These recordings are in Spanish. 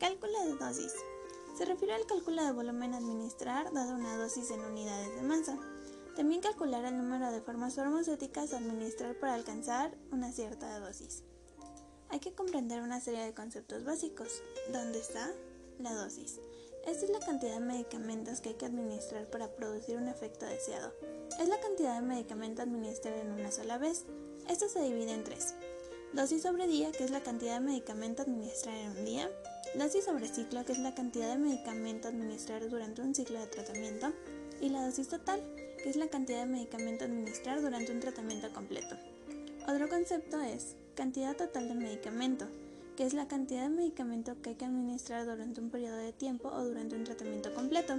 Cálculo de dosis. Se refiere al cálculo de volumen a administrar dada una dosis en unidades de masa. También calcular el número de formas farmacéuticas a administrar para alcanzar una cierta dosis. Hay que comprender una serie de conceptos básicos. ¿Dónde está? La dosis. Esta es la cantidad de medicamentos que hay que administrar para producir un efecto deseado. Es la cantidad de medicamento a administrar en una sola vez. Esto se divide en tres. Dosis sobre día, que es la cantidad de medicamento a administrar en un día. Dosis sobre ciclo, que es la cantidad de medicamento a administrar durante un ciclo de tratamiento. Y la dosis total, que es la cantidad de medicamento a administrar durante un tratamiento completo. Otro concepto es cantidad total de medicamento, que es la cantidad de medicamento que hay que administrar durante un periodo de tiempo o durante un tratamiento completo.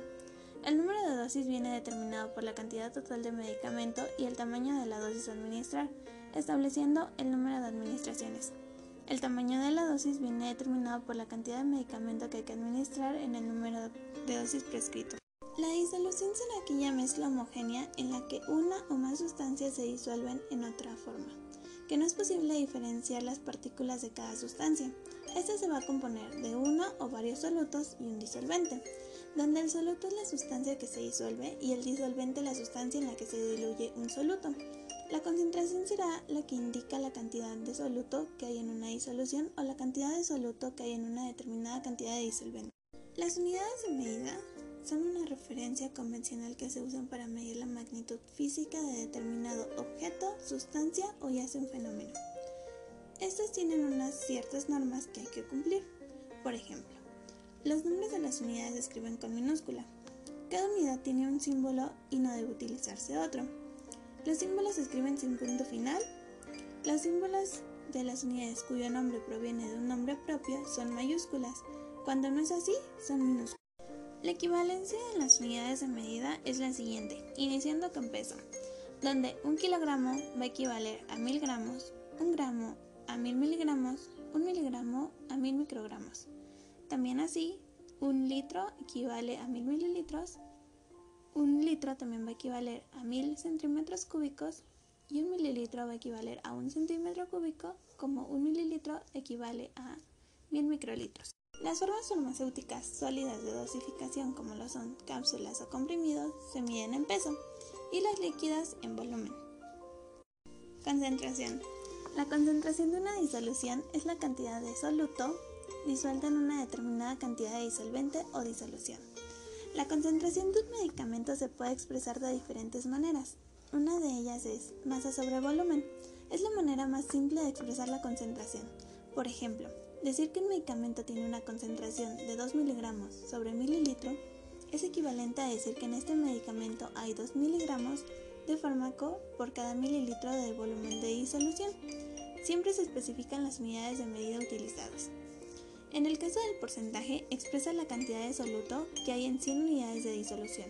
El número de dosis viene determinado por la cantidad total de medicamento y el tamaño de la dosis a administrar, estableciendo el número de administraciones. El tamaño de la dosis viene determinado por la cantidad de medicamento que hay que administrar en el número de dosis prescrito. La disolución será aquella mezcla homogénea en la que una o más sustancias se disuelven en otra forma, que no es posible diferenciar las partículas de cada sustancia. Esta se va a componer de uno o varios solutos y un disolvente, donde el soluto es la sustancia que se disuelve y el disolvente la sustancia en la que se diluye un soluto. La concentración será la que indica la cantidad de soluto que hay en una disolución o la cantidad de soluto que hay en una determinada cantidad de disolvente. Las unidades de medida son una referencia convencional que se usan para medir la magnitud física de determinado objeto, sustancia o ya sea un fenómeno. Estas tienen unas ciertas normas que hay que cumplir. Por ejemplo, los nombres de las unidades se escriben con minúscula. Cada unidad tiene un símbolo y no debe utilizarse otro. Los símbolos se escriben sin punto final. Los símbolos de las unidades cuyo nombre proviene de un nombre propio son mayúsculas. Cuando no es así, son minúsculas. La equivalencia en las unidades de medida es la siguiente, iniciando con peso, donde un kilogramo va a equivaler a mil gramos, un gramo a mil miligramos, un miligramo a mil microgramos. También así, un litro equivale a mil mililitros, un litro también va a equivaler a 1000 centímetros cúbicos y un mililitro va a equivaler a un centímetro cúbico, como un mililitro equivale a 1000 microlitros. Las formas farmacéuticas sólidas de dosificación, como lo son cápsulas o comprimidos, se miden en peso y las líquidas en volumen. Concentración. La concentración de una disolución es la cantidad de soluto disuelta en una determinada cantidad de disolvente o disolución. La concentración de un medicamento se puede expresar de diferentes maneras. Una de ellas es masa sobre volumen. Es la manera más simple de expresar la concentración. Por ejemplo, decir que un medicamento tiene una concentración de 2 miligramos sobre mililitro es equivalente a decir que en este medicamento hay 2 miligramos de fármaco por cada mililitro de volumen de disolución. Siempre se especifican las unidades de medida utilizadas. En el caso del porcentaje, expresa la cantidad de soluto que hay en 100 unidades de disolución.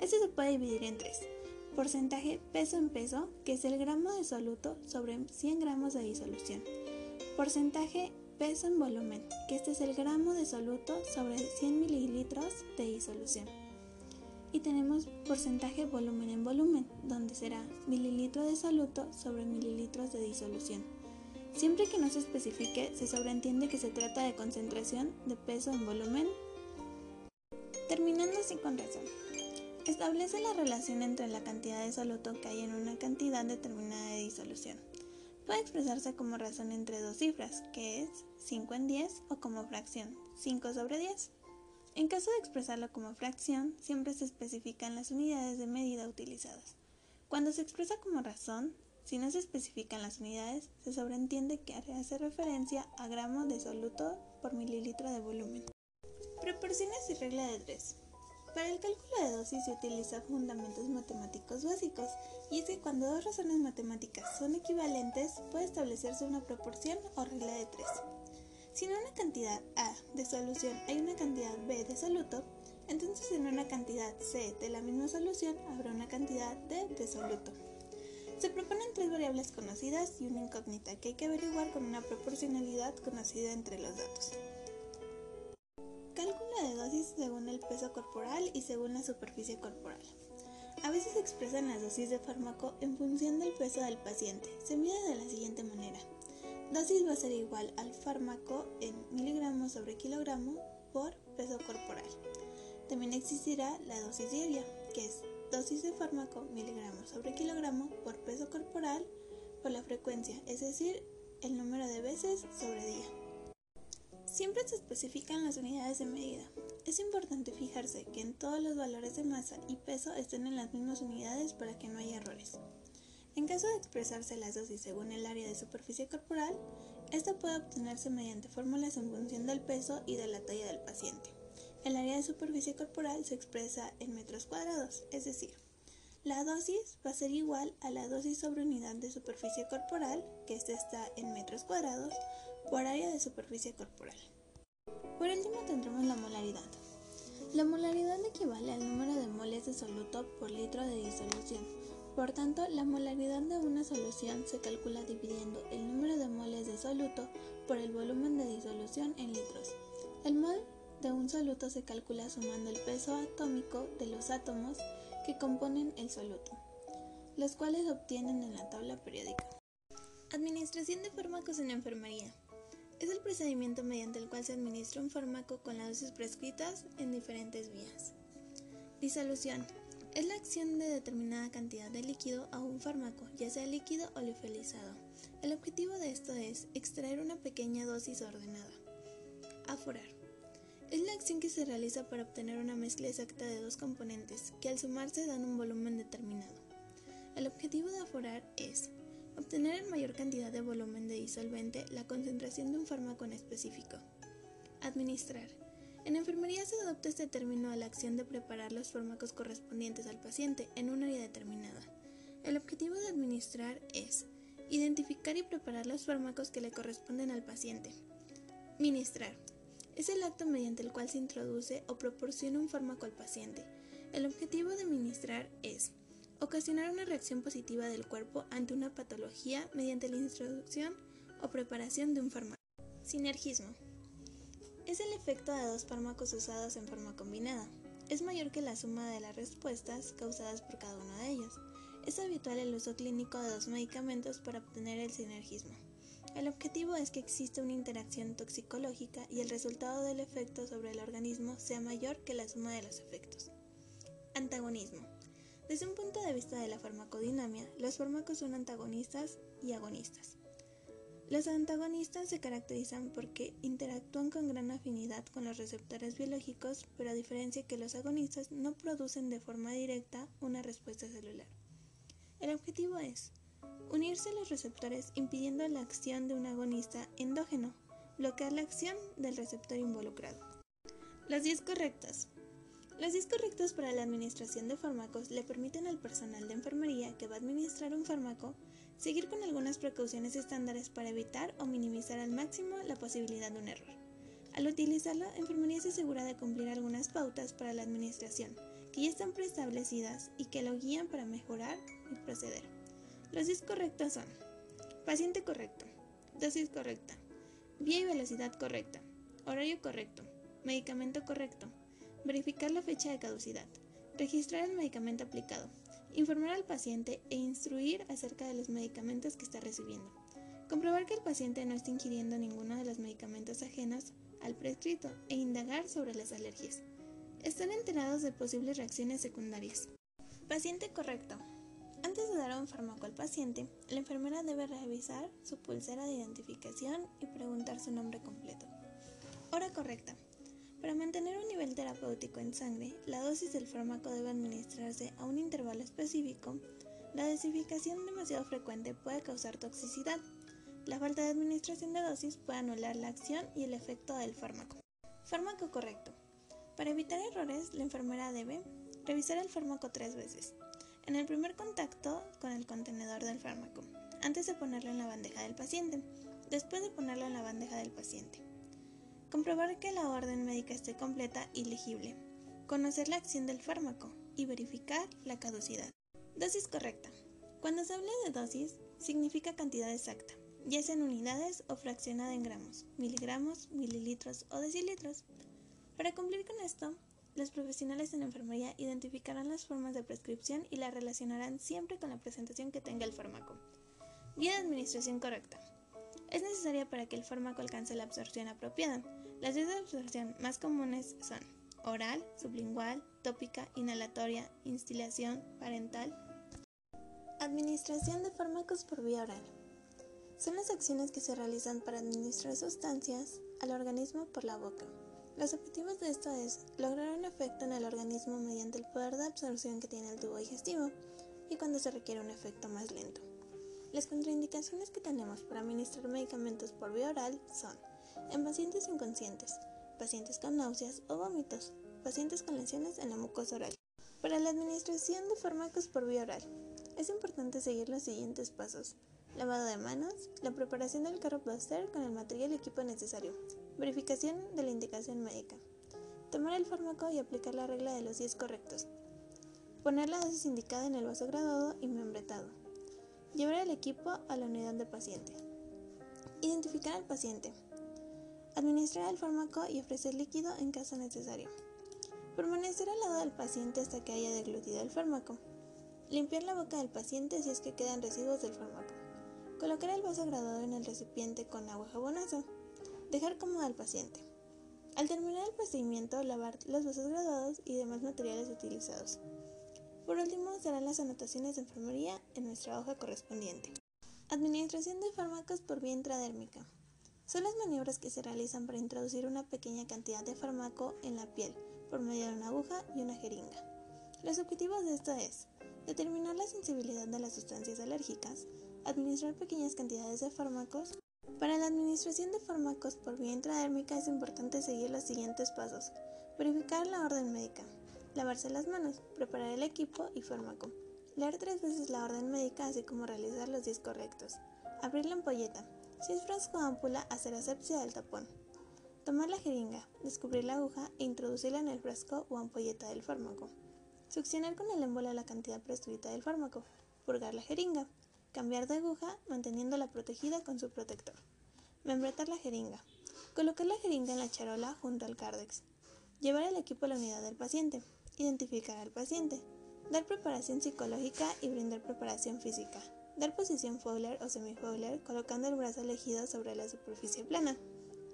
Este se puede dividir en tres. Porcentaje peso en peso, que es el gramo de soluto sobre 100 gramos de disolución. Porcentaje peso en volumen, que este es el gramo de soluto sobre 100 mililitros de disolución. Y tenemos porcentaje volumen en volumen, donde será mililitro de soluto sobre mililitros de disolución. Siempre que no se especifique, se sobreentiende que se trata de concentración de peso en volumen. Terminando así con razón. Establece la relación entre la cantidad de soluto que hay en una cantidad determinada de disolución. Puede expresarse como razón entre dos cifras, que es 5 en 10 o como fracción, 5 sobre 10. En caso de expresarlo como fracción, siempre se especifican las unidades de medida utilizadas. Cuando se expresa como razón, si no se especifican las unidades, se sobreentiende que hace referencia a gramo de soluto por mililitro de volumen. Proporciones y regla de 3. Para el cálculo de dosis se utiliza fundamentos matemáticos básicos, y es que cuando dos razones matemáticas son equivalentes, puede establecerse una proporción o regla de 3. Si en una cantidad A de solución hay una cantidad B de soluto, entonces en una cantidad C de la misma solución habrá una cantidad D de soluto. Se proponen tres variables conocidas y una incógnita que hay que averiguar con una proporcionalidad conocida entre los datos. Cálculo de dosis según el peso corporal y según la superficie corporal. A veces se expresan las dosis de fármaco en función del peso del paciente. Se mide de la siguiente manera. dosis va a ser igual al fármaco en miligramos sobre kilogramo por peso corporal. También existirá la dosis diaria, que es dosis de fármaco miligramos sobre kilogramo por peso corporal por la frecuencia, es decir, el número de veces sobre día. Siempre se especifican las unidades de medida. Es importante fijarse que en todos los valores de masa y peso estén en las mismas unidades para que no haya errores. En caso de expresarse las dosis según el área de superficie corporal, esta puede obtenerse mediante fórmulas en función del peso y de la talla del paciente. El área de superficie corporal se expresa en metros cuadrados, es decir, la dosis va a ser igual a la dosis sobre unidad de superficie corporal, que esta está en metros cuadrados, por área de superficie corporal. Por último tendremos la molaridad. La molaridad equivale al número de moles de soluto por litro de disolución. Por tanto, la molaridad de una solución se calcula dividiendo el número de moles de soluto por el volumen de disolución en litros. El mol de un soluto se calcula sumando el peso atómico de los átomos que componen el soluto, los cuales obtienen en la tabla periódica. Administración de fármacos en enfermería. Es el procedimiento mediante el cual se administra un fármaco con las dosis prescritas en diferentes vías. Disolución. Es la acción de determinada cantidad de líquido a un fármaco, ya sea líquido o liofilizado. El objetivo de esto es extraer una pequeña dosis ordenada. Aforar. Es la acción que se realiza para obtener una mezcla exacta de dos componentes, que al sumarse dan un volumen determinado. El objetivo de aforar es obtener en mayor cantidad de volumen de disolvente la concentración de un fármaco en específico. Administrar. En enfermería se adopta este término a la acción de preparar los fármacos correspondientes al paciente en un área determinada. El objetivo de administrar es identificar y preparar los fármacos que le corresponden al paciente. Ministrar es el acto mediante el cual se introduce o proporciona un fármaco al paciente. El objetivo de administrar es ocasionar una reacción positiva del cuerpo ante una patología mediante la introducción o preparación de un fármaco. Sinergismo. Es el efecto de dos fármacos usados en forma combinada. Es mayor que la suma de las respuestas causadas por cada uno de ellos. Es habitual el uso clínico de dos medicamentos para obtener el sinergismo. El objetivo es que exista una interacción toxicológica y el resultado del efecto sobre el organismo sea mayor que la suma de los efectos. Antagonismo. Desde un punto de vista de la farmacodinamia, los fármacos son antagonistas y agonistas. Los antagonistas se caracterizan porque interactúan con gran afinidad con los receptores biológicos, pero a diferencia que los agonistas no producen de forma directa una respuesta celular. El objetivo es Unirse a los receptores impidiendo la acción de un agonista endógeno, bloquear la acción del receptor involucrado. Las 10 correctas. Las 10 correctas para la administración de fármacos le permiten al personal de enfermería que va a administrar un fármaco seguir con algunas precauciones estándares para evitar o minimizar al máximo la posibilidad de un error. Al utilizarla, enfermería se asegura de cumplir algunas pautas para la administración, que ya están preestablecidas y que lo guían para mejorar y proceder. Los 10 correctos son. Paciente correcto, dosis correcta, vía y velocidad correcta, horario correcto, medicamento correcto, verificar la fecha de caducidad, registrar el medicamento aplicado, informar al paciente e instruir acerca de los medicamentos que está recibiendo, comprobar que el paciente no está ingiriendo ninguno de los medicamentos ajenos al prescrito e indagar sobre las alergias. Están enterados de posibles reacciones secundarias. Paciente correcto. Antes de dar un fármaco al paciente, la enfermera debe revisar su pulsera de identificación y preguntar su nombre completo. Hora correcta. Para mantener un nivel terapéutico en sangre, la dosis del fármaco debe administrarse a un intervalo específico. La dosificación demasiado frecuente puede causar toxicidad. La falta de administración de dosis puede anular la acción y el efecto del fármaco. Fármaco correcto. Para evitar errores, la enfermera debe revisar el fármaco tres veces en el primer contacto con el contenedor del fármaco, antes de ponerlo en la bandeja del paciente, después de ponerlo en la bandeja del paciente. Comprobar que la orden médica esté completa y legible. Conocer la acción del fármaco y verificar la caducidad. Dosis correcta. Cuando se habla de dosis, significa cantidad exacta, ya sea en unidades o fraccionada en gramos, miligramos, mililitros o decilitros. Para cumplir con esto, los profesionales en enfermería identificarán las formas de prescripción y las relacionarán siempre con la presentación que tenga el fármaco. Guía de administración correcta. Es necesaria para que el fármaco alcance la absorción apropiada. Las vías de absorción más comunes son oral, sublingual, tópica, inhalatoria, instilación, parental. Administración de fármacos por vía oral. Son las acciones que se realizan para administrar sustancias al organismo por la boca. Los objetivos de esto es lograr un efecto en el organismo mediante el poder de absorción que tiene el tubo digestivo y cuando se requiere un efecto más lento. Las contraindicaciones que tenemos para administrar medicamentos por vía oral son en pacientes inconscientes, pacientes con náuseas o vómitos, pacientes con lesiones en la mucosa oral. Para la administración de fármacos por vía oral, es importante seguir los siguientes pasos. Lavado de manos, la preparación del carro plaster con el material y equipo necesario, verificación de la indicación médica, tomar el fármaco y aplicar la regla de los 10 correctos, poner la dosis indicada en el vaso graduado y membretado, llevar el equipo a la unidad de paciente, identificar al paciente, administrar el fármaco y ofrecer líquido en caso necesario, permanecer al lado del paciente hasta que haya deglutido el fármaco, limpiar la boca del paciente si es que quedan residuos del fármaco, colocar el vaso graduado en el recipiente con agua jabonosa, dejar cómodo al paciente. Al terminar el procedimiento, lavar los vasos graduados y demás materiales utilizados. Por último, serán las anotaciones de enfermería en nuestra hoja correspondiente. Administración de fármacos por vía intradérmica. Son las maniobras que se realizan para introducir una pequeña cantidad de fármaco en la piel por medio de una aguja y una jeringa. Los objetivos de esto es determinar la sensibilidad de las sustancias alérgicas, administrar pequeñas cantidades de fármacos. Para la administración de fármacos por vía intradérmica es importante seguir los siguientes pasos. Verificar la orden médica. Lavarse las manos, preparar el equipo y fármaco. Leer tres veces la orden médica así como realizar los 10 correctos. Abrir la ampolleta. Si es frasco o ámpula, hacer asepsia del tapón. Tomar la jeringa, descubrir la aguja e introducirla en el frasco o ampolleta del fármaco. Succionar con el émbolo la cantidad prescrita del fármaco. Purgar la jeringa. Cambiar de aguja manteniéndola protegida con su protector. Membretar la jeringa. Colocar la jeringa en la charola junto al cárdex. Llevar el equipo a la unidad del paciente. Identificar al paciente. Dar preparación psicológica y brindar preparación física. Dar posición Fowler o semi-Fowler colocando el brazo elegido sobre la superficie plana.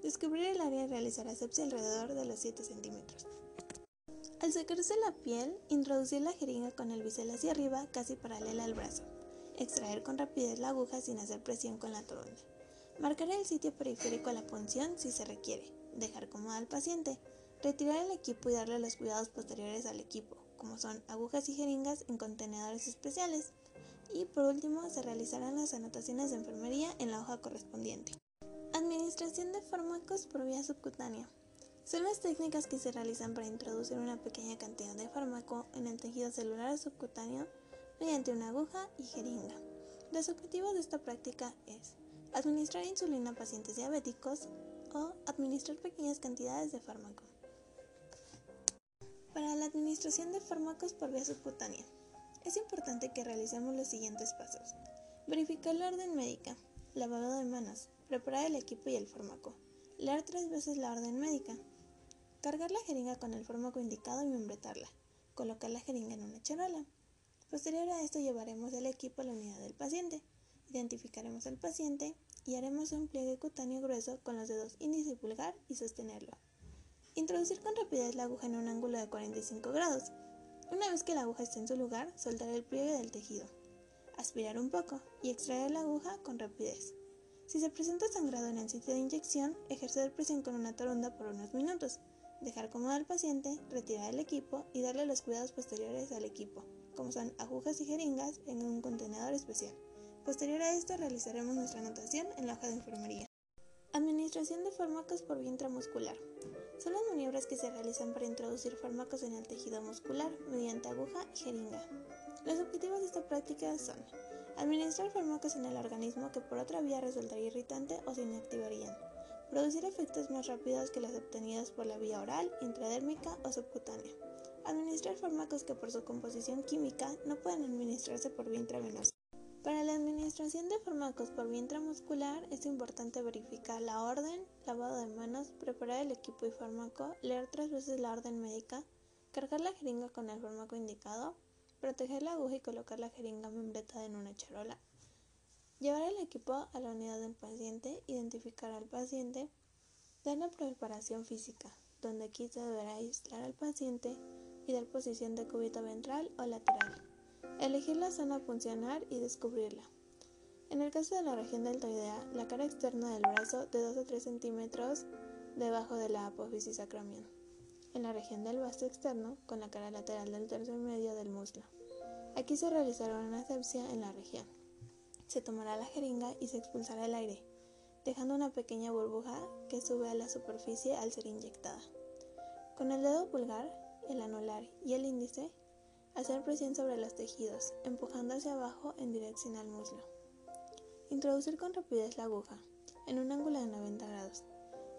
Descubrir el área y realizar asepsia alrededor de los 7 centímetros. Al secarse la piel, introducir la jeringa con el bisel hacia arriba, casi paralela al brazo. Extraer con rapidez la aguja sin hacer presión con la toronja. Marcar el sitio periférico a la punción si se requiere. Dejar cómodo al paciente. Retirar el equipo y darle los cuidados posteriores al equipo, como son agujas y jeringas en contenedores especiales y por último se realizarán las anotaciones de enfermería en la hoja correspondiente. Administración de fármacos por vía subcutánea. Son las técnicas que se realizan para introducir una pequeña cantidad de fármaco en el tejido celular subcutáneo mediante una aguja y jeringa. Los objetivos de esta práctica es administrar insulina a pacientes diabéticos o administrar pequeñas cantidades de fármaco. Para la administración de fármacos por vía subcutánea, es importante que realicemos los siguientes pasos. Verificar la orden médica, lavado de manos, preparar el equipo y el fármaco, leer tres veces la orden médica, cargar la jeringa con el fármaco indicado y membretarla, colocar la jeringa en una charola. Posterior a esto llevaremos el equipo a la unidad del paciente, identificaremos al paciente y haremos un pliegue cutáneo grueso con los dedos índice y pulgar y sostenerlo. Introducir con rapidez la aguja en un ángulo de 45 grados una vez que la aguja esté en su lugar, soltar el pliegue del tejido. Aspirar un poco y extraer la aguja con rapidez. Si se presenta sangrado en el sitio de inyección, ejercer presión con una toronda por unos minutos. Dejar cómodo al paciente, retirar el equipo y darle los cuidados posteriores al equipo, como son agujas y jeringas en un contenedor especial. Posterior a esto realizaremos nuestra anotación en la hoja de enfermería. Administración de fármacos por vía intramuscular. Son las maniobras que se realizan para introducir fármacos en el tejido muscular mediante aguja y jeringa. Los objetivos de esta práctica son administrar fármacos en el organismo que por otra vía resultaría irritante o se inactivarían, producir efectos más rápidos que los obtenidos por la vía oral, intradérmica o subcutánea, administrar fármacos que por su composición química no pueden administrarse por vía intravenosa. Para la administración de fármacos por vía intramuscular es importante verificar la orden, lavado de manos, preparar el equipo y fármaco, leer tres veces la orden médica, cargar la jeringa con el fármaco indicado, proteger la aguja y colocar la jeringa membretada en una charola, Llevar el equipo a la unidad del paciente, identificar al paciente, dar la preparación física, donde aquí se deberá aislar al paciente y dar posición de cúbito ventral o lateral. Elegir la zona funcionar y descubrirla. En el caso de la región deltoidea, la cara externa del brazo de 2 a 3 centímetros debajo de la apófisis acromion. En la región del vasto externo, con la cara lateral del tercio medio del muslo. Aquí se realizará una asepsia en la región. Se tomará la jeringa y se expulsará el aire, dejando una pequeña burbuja que sube a la superficie al ser inyectada. Con el dedo pulgar, el anular y el índice, hacer presión sobre los tejidos, empujando hacia abajo en dirección al muslo. Introducir con rapidez la aguja, en un ángulo de 90 grados.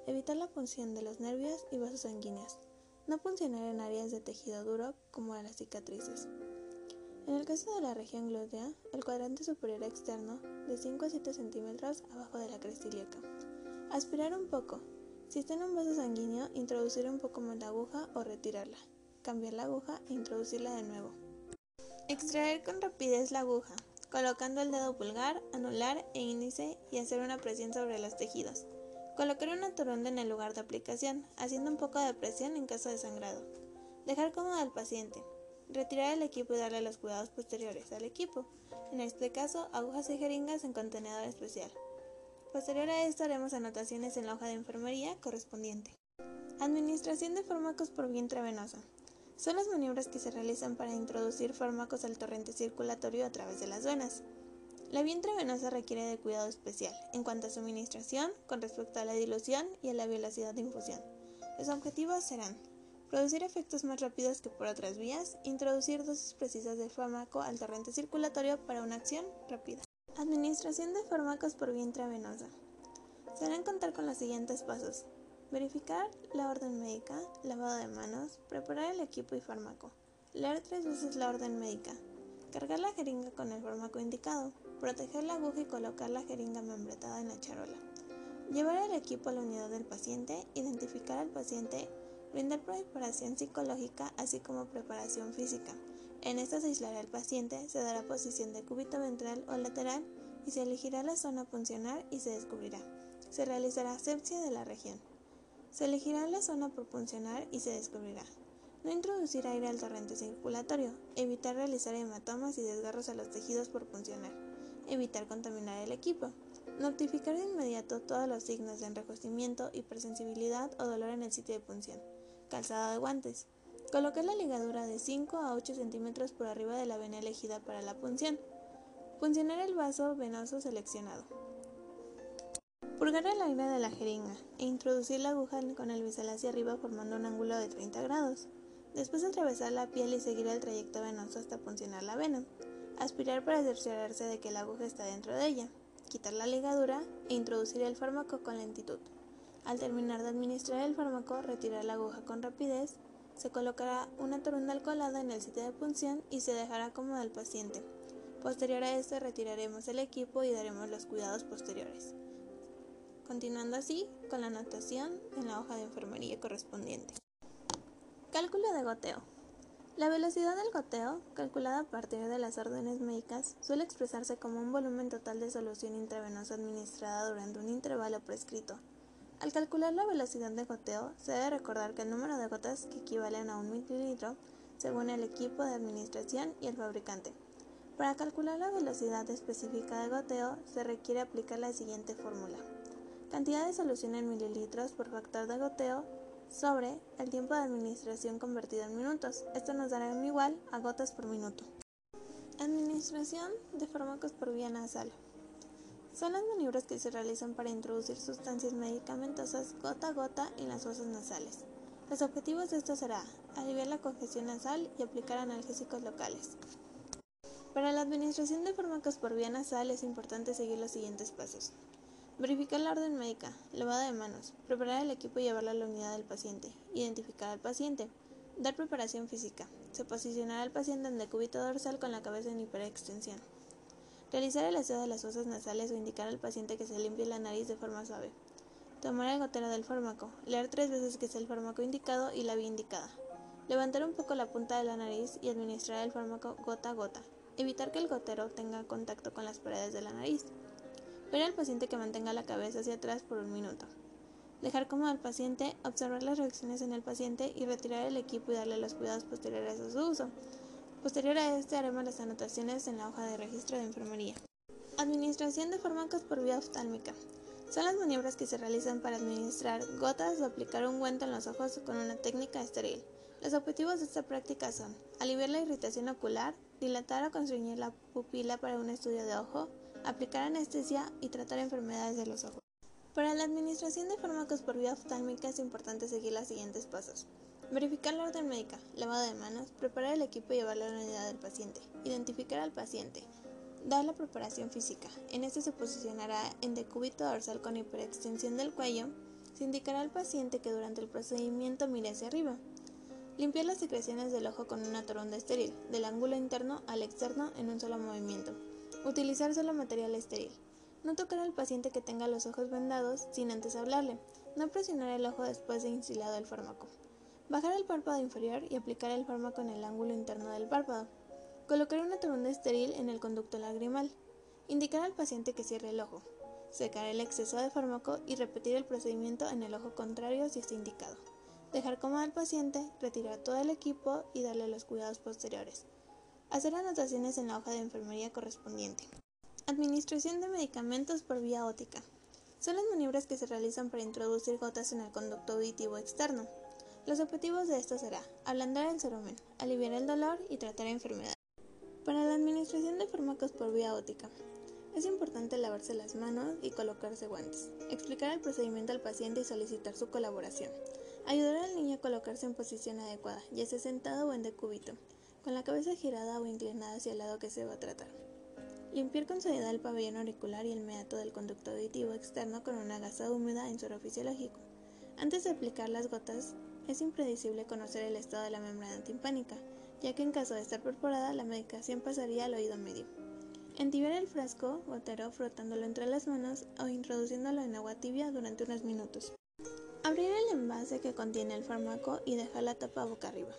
Evitar la punción de los nervios y vasos sanguíneos. No puncionar en áreas de tejido duro como las cicatrices. En el caso de la región glútea, el cuadrante superior externo de 5 a 7 centímetros abajo de la cresta ilíaca. Aspirar un poco. Si está en un vaso sanguíneo, introducir un poco más la aguja o retirarla. Cambiar la aguja e introducirla de nuevo. Extraer con rapidez la aguja colocando el dedo pulgar, anular e índice y hacer una presión sobre los tejidos. Colocar una toronda en el lugar de aplicación, haciendo un poco de presión en caso de sangrado. Dejar cómodo al paciente. Retirar el equipo y darle los cuidados posteriores al equipo. En este caso, agujas y jeringas en contenedor especial. Posterior a esto haremos anotaciones en la hoja de enfermería correspondiente. Administración de fármacos por vía intravenosa. Son las maniobras que se realizan para introducir fármacos al torrente circulatorio a través de las venas. La vía intravenosa requiere de cuidado especial en cuanto a su administración con respecto a la dilución y a la velocidad de infusión. Los objetivos serán producir efectos más rápidos que por otras vías, introducir dosis precisas de fármaco al torrente circulatorio para una acción rápida. Administración de fármacos por vía intravenosa. Se deben contar con los siguientes pasos. Verificar la orden médica, lavado de manos, preparar el equipo y fármaco, leer tres veces la orden médica, cargar la jeringa con el fármaco indicado, proteger la aguja y colocar la jeringa membretada en la charola, llevar el equipo a la unidad del paciente, identificar al paciente, brindar preparación psicológica así como preparación física. En esta se aislará el paciente, se dará posición de cúbito ventral o lateral y se elegirá la zona funcional y se descubrirá. Se realizará asepsia de la región. Se elegirá la zona por funcionar y se descubrirá. No introducir aire al torrente circulatorio. Evitar realizar hematomas y desgarros a los tejidos por funcionar. Evitar contaminar el equipo. Notificar de inmediato todos los signos de enrojecimiento, hipersensibilidad o dolor en el sitio de punción. Calzado de guantes. Colocar la ligadura de 5 a 8 centímetros por arriba de la vena elegida para la punción. Funcionar el vaso venoso seleccionado. Purgar el aire de la jeringa e introducir la aguja con el bisel hacia arriba formando un ángulo de 30 grados. Después atravesar la piel y seguir el trayecto venoso hasta puncionar la vena. Aspirar para cerciorarse de que la aguja está dentro de ella. Quitar la ligadura e introducir el fármaco con lentitud. Al terminar de administrar el fármaco, retirar la aguja con rapidez. Se colocará una torunda alcoholada en el sitio de punción y se dejará cómodo al paciente. Posterior a esto, retiraremos el equipo y daremos los cuidados posteriores continuando así con la anotación en la hoja de enfermería correspondiente. Cálculo de goteo. La velocidad del goteo, calculada a partir de las órdenes médicas, suele expresarse como un volumen total de solución intravenosa administrada durante un intervalo prescrito. Al calcular la velocidad de goteo, se debe recordar que el número de gotas que equivalen a un mililitro según el equipo de administración y el fabricante. Para calcular la velocidad específica de goteo, se requiere aplicar la siguiente fórmula. Cantidad de solución en mililitros por factor de goteo sobre el tiempo de administración convertido en minutos. Esto nos dará un igual a gotas por minuto. Administración de fármacos por vía nasal. Son las maniobras que se realizan para introducir sustancias medicamentosas gota a gota en las fosas nasales. Los objetivos de esto será aliviar la congestión nasal y aplicar analgésicos locales. Para la administración de fármacos por vía nasal es importante seguir los siguientes pasos. Verificar la orden médica, lavada de manos, preparar el equipo y llevarlo a la unidad del paciente, identificar al paciente, dar preparación física, se posicionará al paciente en decúbito dorsal con la cabeza en hiperextensión, realizar el aseo de las fosas nasales o indicar al paciente que se limpie la nariz de forma suave, tomar el gotero del fármaco, leer tres veces que es el fármaco indicado y la vía indicada, levantar un poco la punta de la nariz y administrar el fármaco gota a gota, evitar que el gotero tenga contacto con las paredes de la nariz. Ver al paciente que mantenga la cabeza hacia atrás por un minuto. Dejar cómodo al paciente, observar las reacciones en el paciente y retirar el equipo y darle los cuidados posteriores a su uso. Posterior a este haremos las anotaciones en la hoja de registro de enfermería. Administración de fármacos por vía oftálmica. Son las maniobras que se realizan para administrar gotas o aplicar un guante en los ojos con una técnica estéril. Los objetivos de esta práctica son aliviar la irritación ocular, dilatar o constreñir la pupila para un estudio de ojo, aplicar anestesia y tratar enfermedades de los ojos. Para la administración de fármacos por vía oftálmica es importante seguir los siguientes pasos. Verificar la orden médica, lavado de manos, preparar el equipo y llevarlo a la unidad del paciente, identificar al paciente, dar la preparación física. En este se posicionará en decúbito dorsal con hiperextensión del cuello. Se indicará al paciente que durante el procedimiento mire hacia arriba. Limpiar las secreciones del ojo con una toronda estéril, del ángulo interno al externo en un solo movimiento. Utilizar solo material estéril. No tocar al paciente que tenga los ojos vendados sin antes hablarle. No presionar el ojo después de instilado el fármaco. Bajar el párpado inferior y aplicar el fármaco en el ángulo interno del párpado. Colocar una torunda estéril en el conducto lagrimal. Indicar al paciente que cierre el ojo. Secar el exceso de fármaco y repetir el procedimiento en el ojo contrario si está indicado. Dejar cómodo al paciente, retirar todo el equipo y darle los cuidados posteriores. Hacer anotaciones en la hoja de enfermería correspondiente. Administración de medicamentos por vía óptica. Son las maniobras que se realizan para introducir gotas en el conducto auditivo externo. Los objetivos de esto será ablandar el cerumen, aliviar el dolor y tratar enfermedades. Para la administración de fármacos por vía óptica, es importante lavarse las manos y colocarse guantes, explicar el procedimiento al paciente y solicitar su colaboración, ayudar al niño a colocarse en posición adecuada, ya sea sentado o en decúbito, con la cabeza girada o inclinada hacia el lado que se va a tratar. Limpiar con suavidad el pabellón auricular y el meato del conducto auditivo externo con una gasa húmeda en suero fisiológico. Antes de aplicar las gotas, es impredecible conocer el estado de la membrana timpánica, ya que en caso de estar perforada, la medicación pasaría al oído medio. Entibiar el frasco gotero frotándolo entre las manos o introduciéndolo en agua tibia durante unos minutos. Abrir el envase que contiene el fármaco y dejar la tapa boca arriba.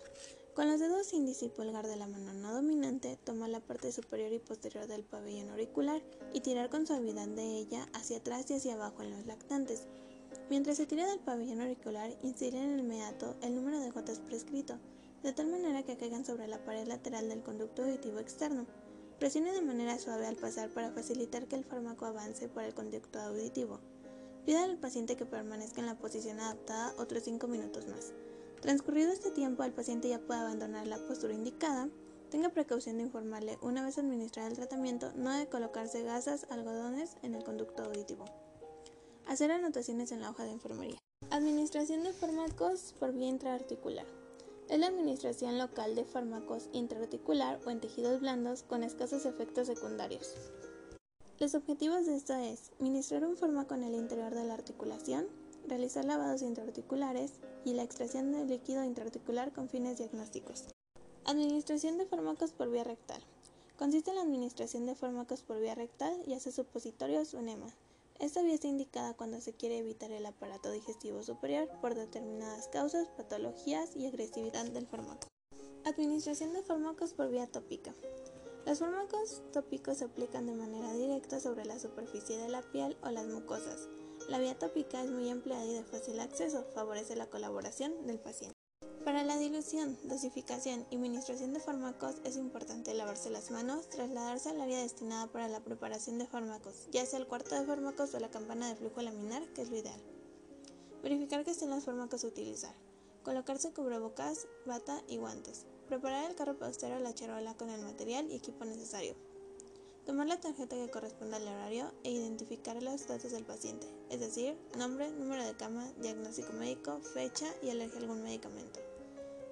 Con los dedos índice y pulgar de la mano no dominante, toma la parte superior y posterior del pabellón auricular y tirar con suavidad de ella hacia atrás y hacia abajo en los lactantes. Mientras se tira del pabellón auricular, insire en el meato el número de gotas prescrito, de tal manera que caigan sobre la pared lateral del conducto auditivo externo. Presione de manera suave al pasar para facilitar que el fármaco avance por el conducto auditivo. Pida al paciente que permanezca en la posición adaptada otros 5 minutos más. Transcurrido este tiempo, el paciente ya puede abandonar la postura indicada. Tenga precaución de informarle, una vez administrado el tratamiento, no de colocarse gasas, algodones en el conducto auditivo. Hacer anotaciones en la hoja de enfermería. Administración de fármacos por vía intraarticular. Es la administración local de fármacos intraarticular o en tejidos blandos con escasos efectos secundarios. Los objetivos de esto es administrar un fármaco en el interior de la articulación, realizar lavados intraarticulares y la extracción de líquido intraarticular con fines diagnósticos. Administración de fármacos por vía rectal. Consiste en la administración de fármacos por vía rectal, ya sea supositorios o enema. Esta vía está indicada cuando se quiere evitar el aparato digestivo superior por determinadas causas, patologías y agresividad del fármaco. Administración de fármacos por vía tópica. Los fármacos tópicos se aplican de manera directa sobre la superficie de la piel o las mucosas. La vía tópica es muy empleada y de fácil acceso, favorece la colaboración del paciente. Para la dilución, dosificación y administración de fármacos es importante lavarse las manos, trasladarse al área destinada para la preparación de fármacos, ya sea el cuarto de fármacos o la campana de flujo laminar, que es lo ideal. Verificar que estén los fármacos a utilizar. Colocarse cubrebocas, bata y guantes. Preparar el carro austero o la charola con el material y equipo necesario. Tomar la tarjeta que corresponda al horario e identificar los datos del paciente, es decir, nombre, número de cama, diagnóstico médico, fecha y alergia a algún medicamento.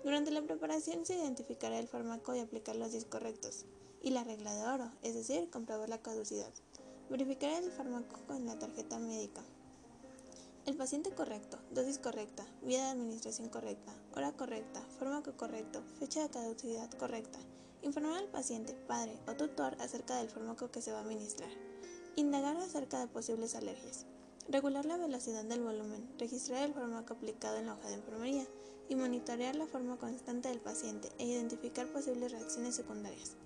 Durante la preparación se identificará el fármaco y aplicar los días correctos, y la regla de oro, es decir, comprobar la caducidad. Verificar el fármaco con la tarjeta médica. El paciente correcto, dosis correcta, vía de administración correcta, hora correcta, fármaco correcto, fecha de caducidad correcta Informar al paciente, padre o tutor acerca del fármaco que se va a administrar. Indagar acerca de posibles alergias. Regular la velocidad del volumen. Registrar el fármaco aplicado en la hoja de enfermería y monitorear la forma constante del paciente e identificar posibles reacciones secundarias.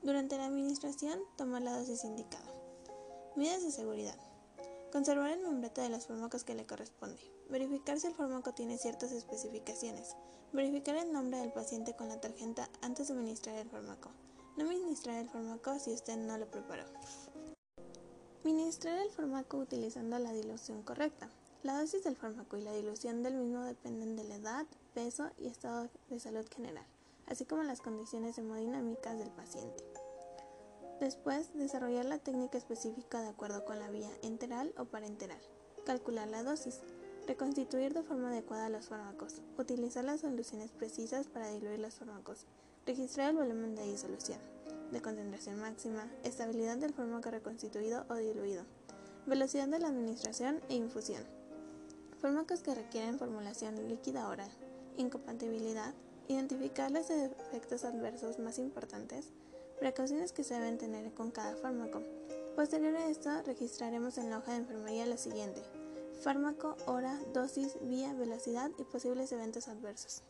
Durante la administración, tomar la dosis indicada. Medidas de seguridad. Conservar el membrete de los fármacos que le corresponde. Verificar si el fármaco tiene ciertas especificaciones. Verificar el nombre del paciente con la tarjeta antes de administrar el fármaco. No administrar el fármaco si usted no lo preparó. Ministrar el fármaco utilizando la dilución correcta. La dosis del fármaco y la dilución del mismo dependen de la edad, peso y estado de salud general, así como las condiciones hemodinámicas del paciente. Después, desarrollar la técnica específica de acuerdo con la vía enteral o parenteral. Calcular la dosis. Reconstituir de forma adecuada los fármacos. Utilizar las soluciones precisas para diluir los fármacos. Registrar el volumen de disolución. De concentración máxima. Estabilidad del fármaco reconstituido o diluido. Velocidad de la administración e infusión. Fármacos que requieren formulación líquida oral. Incompatibilidad. Identificar los efectos adversos más importantes Precauciones que se deben tener con cada fármaco. Posterior a esto, registraremos en la hoja de enfermería lo siguiente. Fármaco, hora, dosis, vía, velocidad y posibles eventos adversos.